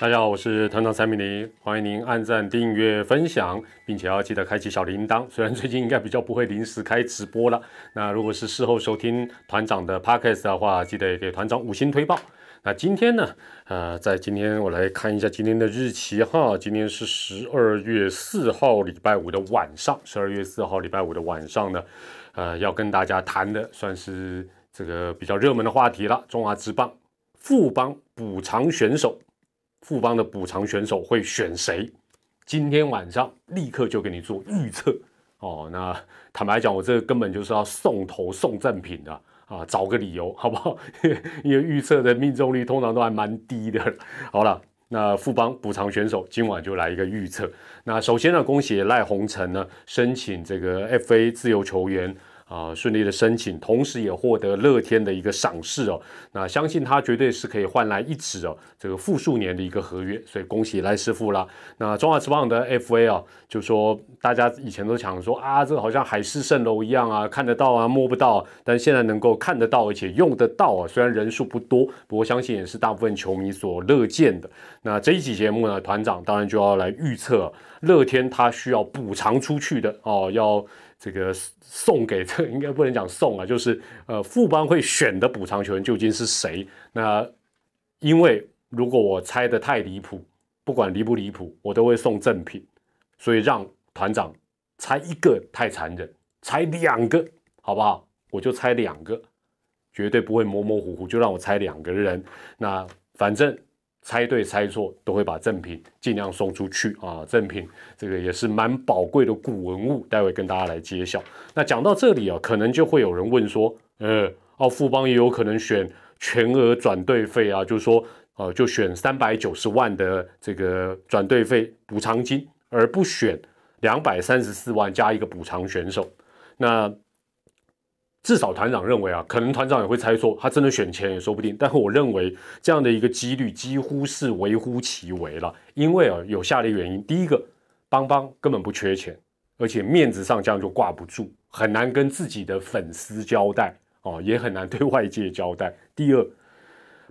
大家好，我是团长蔡明林，欢迎您按赞、订阅、分享，并且要记得开启小铃铛。虽然最近应该比较不会临时开直播了，那如果是事后收听团长的 podcast 的话，记得给团长五星推报。那今天呢，呃，在今天我来看一下今天的日期哈，今天是十二月四号礼拜五的晚上，十二月四号礼拜五的晚上呢，呃，要跟大家谈的算是这个比较热门的话题了，中华职棒富邦补偿选手。富邦的补偿选手会选谁？今天晚上立刻就给你做预测哦。那坦白讲，我这个根本就是要送头送赠品的啊，找个理由好不好？因为预测的命中率通常都还蛮低的。好了，那富邦补偿选手今晚就来一个预测。那首先呢，恭喜赖鸿成呢申请这个 FA 自由球员。啊，顺利的申请，同时也获得乐天的一个赏识哦。那相信他绝对是可以换来一纸哦，这个复数年的一个合约。所以恭喜赖师傅啦。那中华职棒的 FA 啊，就说大家以前都讲说啊，这好像海市蜃楼一样啊，看得到啊，摸不到。但现在能够看得到，而且用得到啊，虽然人数不多，不过相信也是大部分球迷所乐见的。那这一集节目呢，团长当然就要来预测乐天他需要补偿出去的哦，要。这个送给这应该不能讲送啊，就是呃，富邦会选的补偿球员究竟是谁？那因为如果我猜的太离谱，不管离不离谱，我都会送赠品，所以让团长猜一个太残忍，猜两个好不好？我就猜两个，绝对不会模模糊糊，就让我猜两个人。那反正。猜对猜错都会把赠品尽量送出去啊！赠品这个也是蛮宝贵的古文物，待会跟大家来揭晓。那讲到这里啊，可能就会有人问说，呃，奥富邦也有可能选全额转队费啊，就是说，呃，就选三百九十万的这个转队费补偿金，而不选两百三十四万加一个补偿选手。那至少团长认为啊，可能团长也会猜错，他真的选钱也说不定。但是我认为这样的一个几率几乎是微乎其微了，因为啊有下列原因：第一个，邦邦根本不缺钱，而且面子上这样就挂不住，很难跟自己的粉丝交代哦，也很难对外界交代。第二，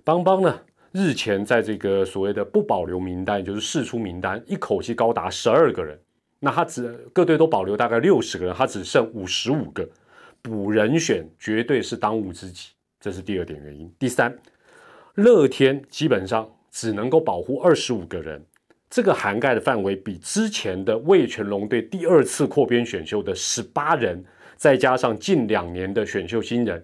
邦邦呢日前在这个所谓的不保留名单，就是试出名单，一口气高达十二个人，那他只各队都保留大概六十个人，他只剩五十五个。补人选绝对是当务之急，这是第二点原因。第三，乐天基本上只能够保护二十五个人，这个涵盖的范围比之前的魏全龙队第二次扩编选秀的十八人，再加上近两年的选秀新人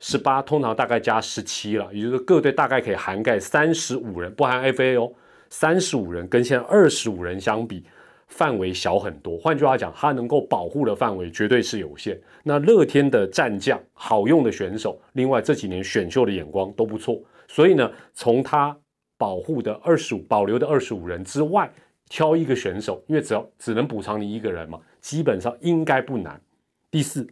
十八，通常大概加十七了，也就是各队大概可以涵盖三十五人，不含 FA 哦，三十五人跟现在二十五人相比。范围小很多，换句话讲，它能够保护的范围绝对是有限。那乐天的战将好用的选手，另外这几年选秀的眼光都不错，所以呢，从他保护的二十五保留的二十五人之外，挑一个选手，因为只要只能补偿你一个人嘛，基本上应该不难。第四，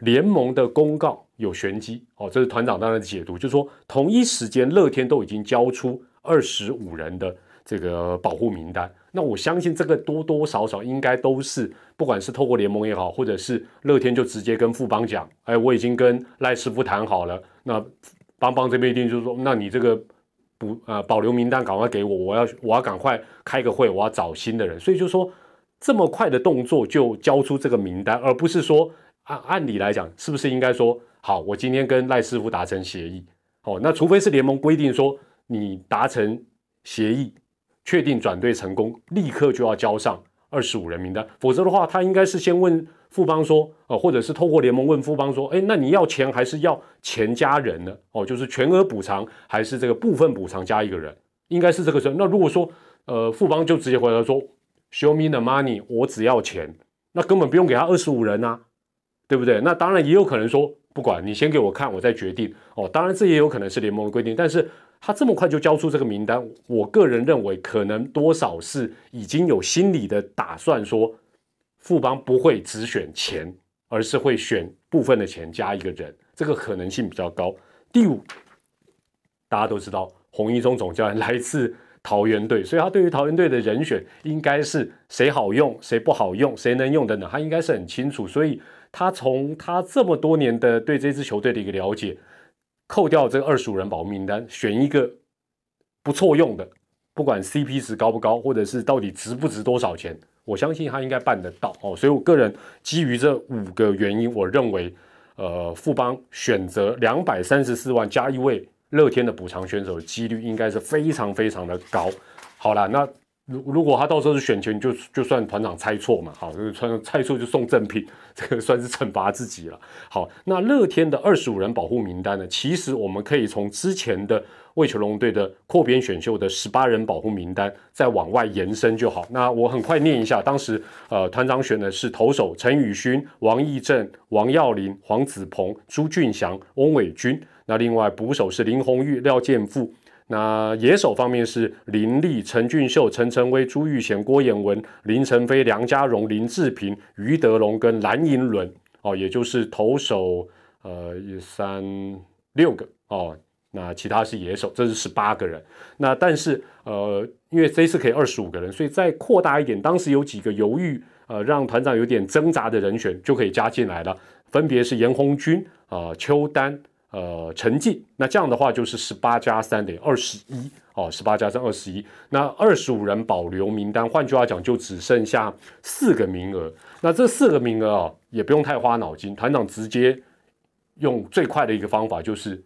联盟的公告有玄机哦，这是团长当然解读，就是说同一时间乐天都已经交出二十五人的。这个保护名单，那我相信这个多多少少应该都是，不管是透过联盟也好，或者是乐天就直接跟富邦讲，哎，我已经跟赖师傅谈好了，那邦邦这边一定就是说，那你这个补呃保留名单赶快给我，我要我要赶快开个会，我要找新的人，所以就说这么快的动作就交出这个名单，而不是说按按理来讲，是不是应该说好，我今天跟赖师傅达成协议，哦，那除非是联盟规定说你达成协议。确定转队成功，立刻就要交上二十五人名单，否则的话，他应该是先问富邦说，呃，或者是透过联盟问富邦说，哎，那你要钱还是要钱加人呢？哦，就是全额补偿还是这个部分补偿加一个人，应该是这个事。那如果说，呃，富邦就直接回答说，Show me the money，我只要钱，那根本不用给他二十五人啊，对不对？那当然也有可能说，不管你先给我看，我再决定。哦，当然这也有可能是联盟的规定，但是。他这么快就交出这个名单，我个人认为可能多少是已经有心理的打算，说富邦不会只选钱，而是会选部分的钱加一个人，这个可能性比较高。第五，大家都知道洪一中总教练来自桃园队，所以他对于桃园队的人选应该是谁好用，谁不好用，谁能用的呢？他应该是很清楚，所以他从他这么多年的对这支球队的一个了解。扣掉这个二十五人保名单，选一个不错用的、不管 CP 值高不高，或者是到底值不值多少钱，我相信他应该办得到哦。所以我个人基于这五个原因，我认为，呃，富邦选择两百三十四万加一位乐天的补偿选手几率应该是非常非常的高。好了，那。如如果他到时候是选前就就算团长猜错嘛，好，这个穿猜错就送赠品，这个算是惩罚自己了。好，那乐天的二十五人保护名单呢？其实我们可以从之前的魏球龙队的扩编选秀的十八人保护名单再往外延伸就好。那我很快念一下，当时呃团长选的是投手陈宇勋、王义正、王耀林、黄子鹏、朱俊祥、翁伟君。那另外捕手是林红玉、廖建富。那野手方面是林立、陈俊秀、陈晨威、朱玉贤、郭彦文、林晨飞、梁家荣、林志平、于德龙跟蓝银伦哦，也就是投手呃三六个哦，那其他是野手，这是十八个人。那但是呃，因为这次可以二十五个人，所以再扩大一点，当时有几个犹豫呃，让团长有点挣扎的人选就可以加进来了，分别是严红军啊、邱丹。呃，成绩那这样的话就是十八加三等于二十一哦，十八加三二十一。那二十五人保留名单，换句话讲，就只剩下四个名额。那这四个名额啊，也不用太花脑筋，团长直接用最快的一个方法，就是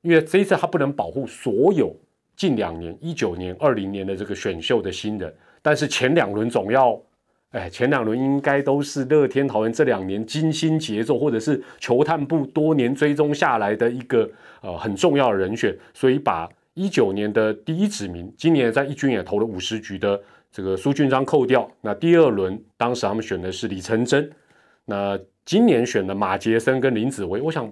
因为这一次他不能保护所有近两年一九年、二零年的这个选秀的新人，但是前两轮总要。哎，前两轮应该都是乐天桃园这两年精心节奏，或者是球探部多年追踪下来的一个呃很重要的人选，所以把一九年的第一指名，今年在一军也投了五十局的这个苏俊章扣掉。那第二轮当时他们选的是李成真，那今年选的马杰森跟林子维，我想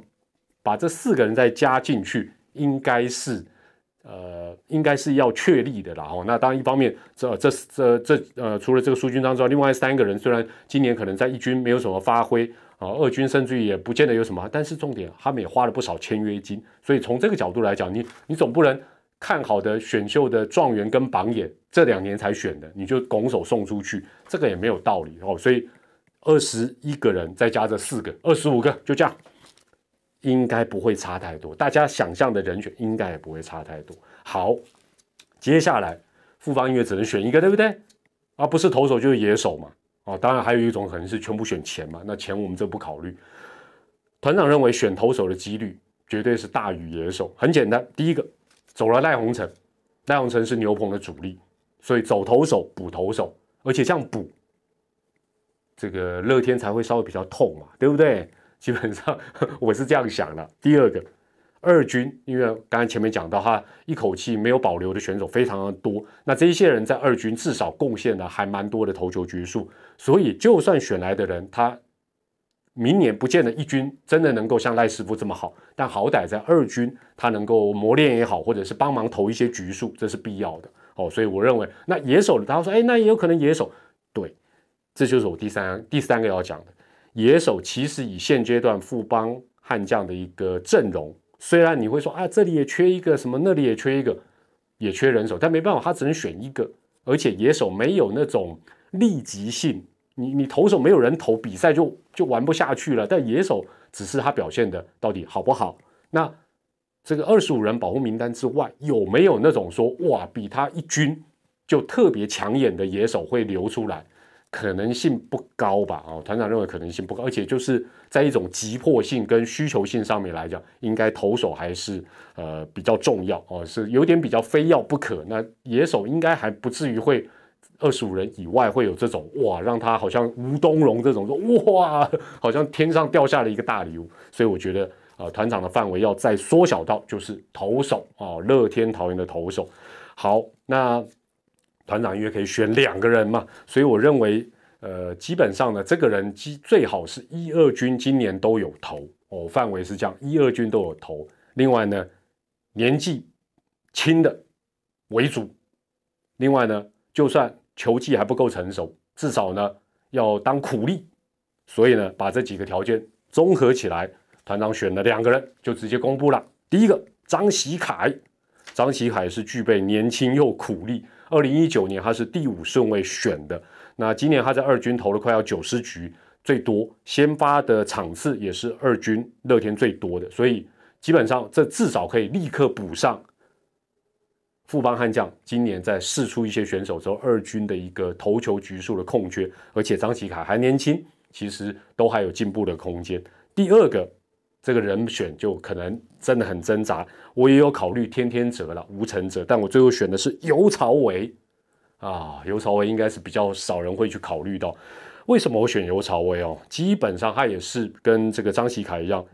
把这四个人再加进去，应该是。呃，应该是要确立的啦。哦，那当然，一方面，这这这这呃，除了这个苏军章之外，另外三个人虽然今年可能在一军没有什么发挥啊，二军甚至于也不见得有什么，但是重点，他们也花了不少签约金。所以从这个角度来讲，你你总不能看好的选秀的状元跟榜眼这两年才选的，你就拱手送出去，这个也没有道理哦。所以二十一个人再加这四个，二十五个，就这样。应该不会差太多，大家想象的人选应该也不会差太多。好，接下来复方音乐只能选一个，对不对？而不是投手就是野手嘛。哦，当然还有一种可能是全部选钱嘛。那钱我们这不考虑。团长认为选投手的几率绝对是大于野手。很简单，第一个走了赖鸿成，赖鸿成是牛棚的主力，所以走投手补投手，而且这样补，这个乐天才会稍微比较痛嘛，对不对？基本上 我是这样想的。第二个，二军，因为刚才前面讲到，他一口气没有保留的选手非常的多，那这一些人在二军至少贡献了还蛮多的投球局数，所以就算选来的人，他明年不见得一军真的能够像赖师傅这么好，但好歹在二军他能够磨练也好，或者是帮忙投一些局数，这是必要的哦。所以我认为，那野手，他说，哎，那也有可能野手，对，这就是我第三第三个要讲的。野手其实以现阶段富邦悍将的一个阵容，虽然你会说啊，这里也缺一个什么，那里也缺一个，也缺人手，但没办法，他只能选一个。而且野手没有那种立即性，你你投手没有人投，比赛就就玩不下去了。但野手只是他表现的到底好不好？那这个二十五人保护名单之外，有没有那种说哇，比他一军就特别抢眼的野手会流出来？可能性不高吧，哦，团长认为可能性不高，而且就是在一种急迫性跟需求性上面来讲，应该投手还是呃比较重要哦，是有点比较非要不可。那野手应该还不至于会二十五人以外会有这种哇，让他好像吴东荣这种说哇，好像天上掉下了一个大礼物。所以我觉得呃团长的范围要再缩小到就是投手哦，乐天桃园的投手。好，那。团长因为可以选两个人嘛，所以我认为，呃，基本上呢，这个人基最好是一二军今年都有投哦，范围是这样，一二军都有投。另外呢，年纪轻的为主。另外呢，就算球技还不够成熟，至少呢要当苦力。所以呢，把这几个条件综合起来，团长选了两个人，就直接公布了。第一个张喜凯，张喜凯是具备年轻又苦力。二零一九年他是第五顺位选的，那今年他在二军投了快要九十局，最多先发的场次也是二军乐天最多的，所以基本上这至少可以立刻补上富邦悍将今年在试出一些选手之后，二军的一个投球局数的空缺，而且张启凯还年轻，其实都还有进步的空间。第二个，这个人选就可能真的很挣扎。我也有考虑天天哲了，吴成哲，但我最后选的是尤朝伟啊。尤朝伟应该是比较少人会去考虑到。为什么我选尤朝伟哦？基本上他也是跟这个张启凯一样，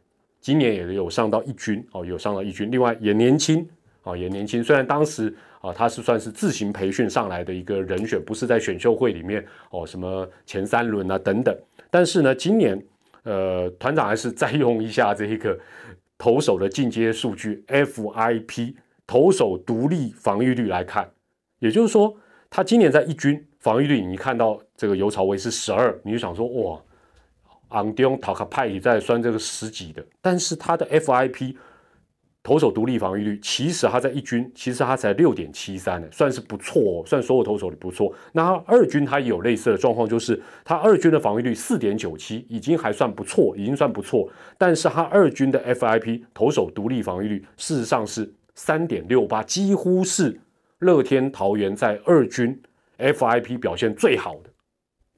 今年也有上到一军哦，有上到一军，另外也年轻。啊，也年轻，虽然当时啊，他是算是自行培训上来的一个人选，不是在选秀会里面哦，什么前三轮啊等等。但是呢，今年呃，团长还是再用一下这一个投手的进阶数据 FIP 投手独立防御率来看，也就是说，他今年在一军防御率，你看到这个尤朝威是十二，你就想说哇，昂迪翁塔卡派里在算这个十几的，但是他的 FIP。投手独立防御率，其实他在一军，其实他才六点七三呢，算是不错哦，算所有投手里不错。那二军他也有类似的状况，就是他二军的防御率四点九七，已经还算不错，已经算不错。但是他二军的 FIP 投手独立防御率，事实上是三点六八，几乎是乐天桃园在二军 FIP 表现最好的，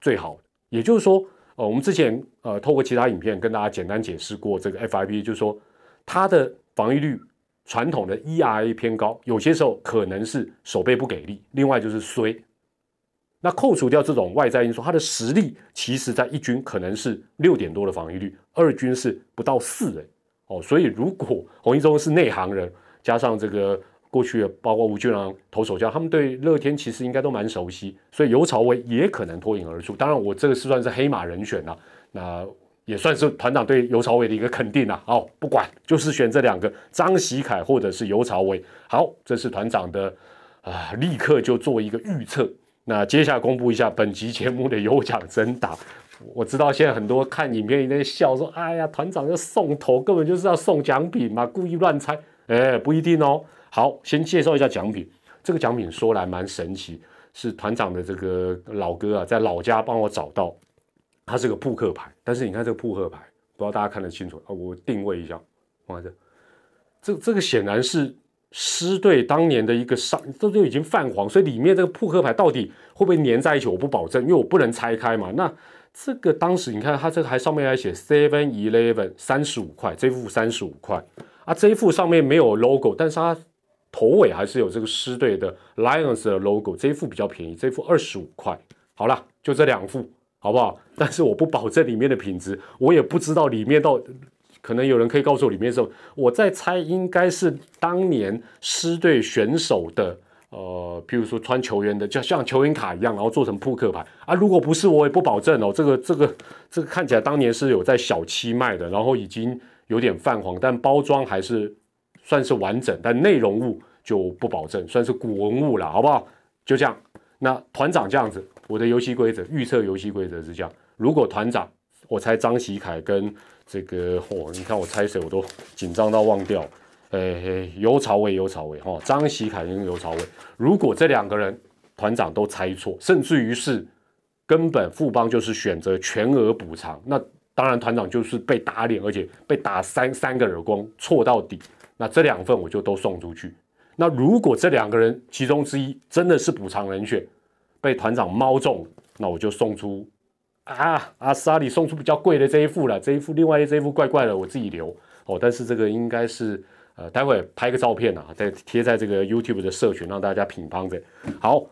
最好的。也就是说，呃，我们之前呃透过其他影片跟大家简单解释过这个 FIP，就是说它的。防御率传统的 ERA 偏高，有些时候可能是手背不给力，另外就是衰。那扣除掉这种外在因素，他的实力其实在一军可能是六点多的防御率，二军是不到四哎哦。所以如果洪一中是内行人，加上这个过去包括吴俊郎投手教，他们对乐天其实应该都蛮熟悉，所以尤朝威也可能脱颖而出。当然，我这个是算是黑马人选了。那。也算是团长对尤朝伟的一个肯定了。好，不管就是选这两个张喜凯或者是尤朝伟。好，这是团长的啊，立刻就做一个预测。那接下来公布一下本集节目的有奖征答。我知道现在很多看影片在笑说：“哎呀，团长要送头，根本就是要送奖品嘛，故意乱猜。”哎，不一定哦。好，先介绍一下奖品。这个奖品说来蛮神奇，是团长的这个老哥啊，在老家帮我找到。它是个扑克牌，但是你看这个扑克牌，不知道大家看得清楚啊？我定位一下，放在这。这这个显然是狮队当年的一个上，这就已经泛黄，所以里面这个扑克牌到底会不会粘在一起，我不保证，因为我不能拆开嘛。那这个当时你看，它这个还上面还写 Seven Eleven 三十五块，这副三十五块啊，这一副上面没有 logo，但是它头尾还是有这个狮队的 Lions 的 logo，这一副比较便宜，这一副二十五块。好了，就这两副。好不好？但是我不保证里面的品质，我也不知道里面到，可能有人可以告诉我里面是。我在猜，应该是当年狮队选手的，呃，譬如说穿球员的，就像球员卡一样，然后做成扑克牌啊。如果不是，我也不保证哦。这个这个这个看起来当年是有在小七卖的，然后已经有点泛黄，但包装还是算是完整，但内容物就不保证，算是古文物了，好不好？就这样。那团长这样子。我的游戏规则预测游戏规则是这样：如果团长，我猜张喜凯跟这个嚯，你看我猜谁我都紧张到忘掉。诶，尤朝伟，尤朝伟哈，张喜凯跟尤朝伟，如果这两个人团长都猜错，甚至于是根本富邦就是选择全额补偿，那当然团长就是被打脸，而且被打三三个耳光，错到底。那这两份我就都送出去。那如果这两个人其中之一真的是补偿人选，被团长猫中，那我就送出啊阿萨里送出比较贵的这一副了，这一副另外这一副怪怪的，我自己留哦。但是这个应该是呃，待会拍个照片啊，再贴在这个 YouTube 的社群，让大家品乓着。好，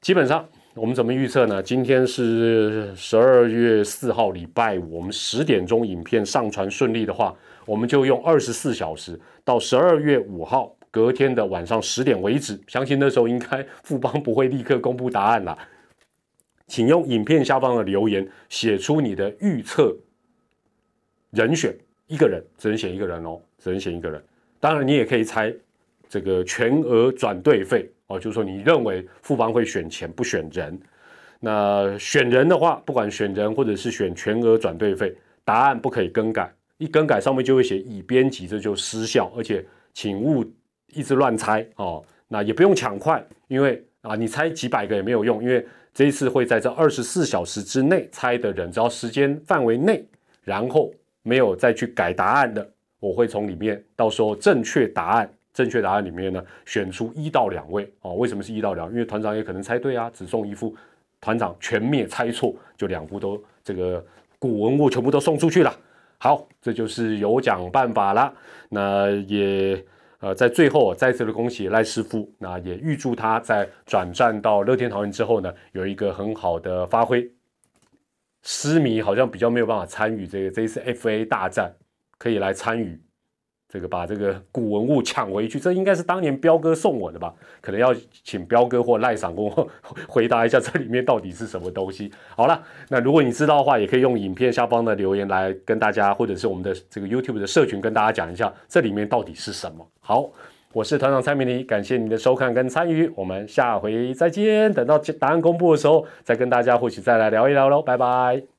基本上我们怎么预测呢？今天是十二月四号，礼拜五，我们十点钟影片上传顺利的话，我们就用二十四小时到十二月五号。隔天的晚上十点为止，相信那时候应该富邦不会立刻公布答案了。请用影片下方的留言写出你的预测人选，一个人只能选一个人哦，只能选一个人。当然，你也可以猜这个全额转队费哦，就是说你认为富邦会选钱不选人。那选人的话，不管选人或者是选全额转队费，答案不可以更改，一更改上面就会写已编辑，这就失效，而且请勿。一直乱猜哦，那也不用抢快，因为啊，你猜几百个也没有用，因为这一次会在这二十四小时之内猜的人，只要时间范围内，然后没有再去改答案的，我会从里面到时候正确答案正确答案里面呢，选出一到两位哦。为什么是一到两？因为团长也可能猜对啊，只送一副。团长全灭猜错，就两副都这个古文物全部都送出去了。好，这就是有奖办法了。那也呃，在最后再次的恭喜赖师傅，那也预祝他在转战到乐天桃园之后呢，有一个很好的发挥。诗迷好像比较没有办法参与这个这一次 FA 大战，可以来参与。这个把这个古文物抢回去，这应该是当年彪哥送我的吧？可能要请彪哥或赖赏公 回答一下，这里面到底是什么东西？好了，那如果你知道的话，也可以用影片下方的留言来跟大家，或者是我们的这个 YouTube 的社群跟大家讲一下，这里面到底是什么？好，我是团长蔡明尼，感谢你的收看跟参与，我们下回再见。等到答案公布的时候，再跟大家或许再来聊一聊喽，拜拜。